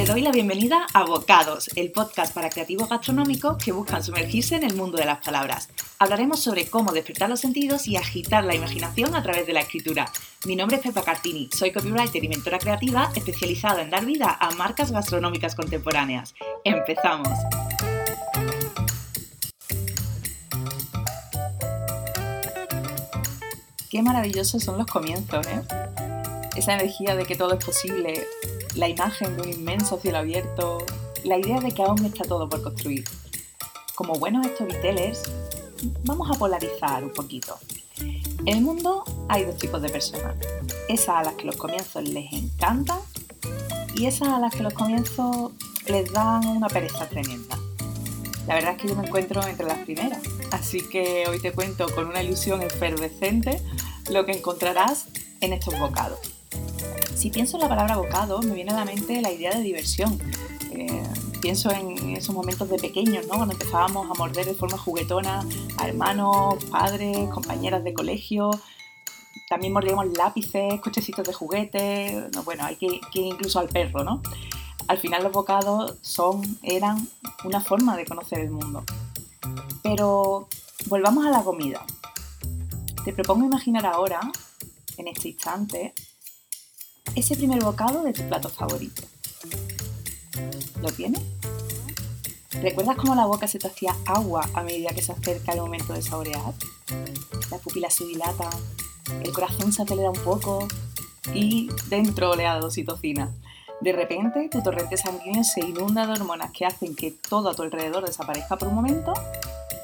Te doy la bienvenida a Bocados, el podcast para creativos gastronómicos que buscan sumergirse en el mundo de las palabras. Hablaremos sobre cómo despertar los sentidos y agitar la imaginación a través de la escritura. Mi nombre es Pepa Cartini, soy copywriter y mentora creativa especializada en dar vida a marcas gastronómicas contemporáneas. ¡Empezamos! Qué maravillosos son los comienzos, ¿eh? Esa energía de que todo es posible, la imagen de un inmenso cielo abierto, la idea de que aún está todo por construir. Como buenos storytellers, vamos a polarizar un poquito. En el mundo hay dos tipos de personas. Esas a las que los comienzos les encantan y esas a las que los comienzos les dan una pereza tremenda. La verdad es que yo me encuentro entre las primeras, así que hoy te cuento con una ilusión efervescente lo que encontrarás en estos bocados. Si pienso en la palabra bocado, me viene a la mente la idea de diversión. Eh, pienso en esos momentos de pequeños, ¿no? Cuando empezábamos a morder de forma juguetona a hermanos, padres, compañeras de colegio. También mordíamos lápices, cochecitos de juguete. bueno, hay que, ir incluso al perro, ¿no? Al final los bocados son, eran una forma de conocer el mundo. Pero volvamos a la comida. Te propongo imaginar ahora, en este instante, ese primer bocado de tu plato favorito. ¿Lo tienes? ¿Recuerdas cómo la boca se te hacía agua a medida que se acerca el momento de saborear? La pupila se dilata, el corazón se acelera un poco y dentro oleada oxitocina. De repente, tu torrente sanguíneo se inunda de hormonas que hacen que todo a tu alrededor desaparezca por un momento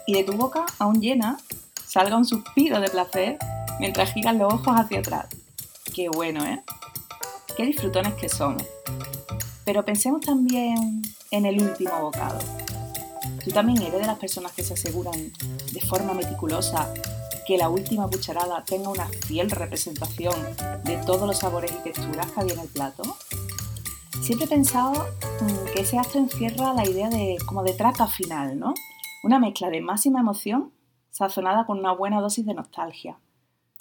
y de tu boca, aún llena, salga un suspiro de placer mientras giras los ojos hacia atrás. Qué bueno, ¿eh? Qué disfrutones que somos. Pero pensemos también en el último bocado. Tú también eres de las personas que se aseguran de forma meticulosa que la última cucharada tenga una fiel representación de todos los sabores y texturas que había en el plato. Siempre he pensado mm, que ese acto encierra la idea de como de traca final, ¿no? Una mezcla de máxima emoción sazonada con una buena dosis de nostalgia.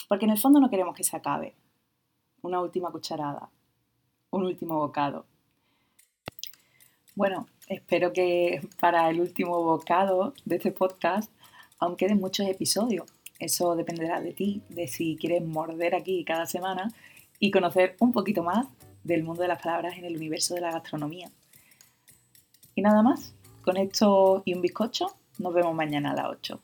Porque en el fondo no queremos que se acabe. Una última cucharada un último bocado. Bueno, espero que para el último bocado de este podcast aún queden muchos episodios. Eso dependerá de ti, de si quieres morder aquí cada semana y conocer un poquito más del mundo de las palabras en el universo de la gastronomía. Y nada más, con esto y un bizcocho, nos vemos mañana a las 8.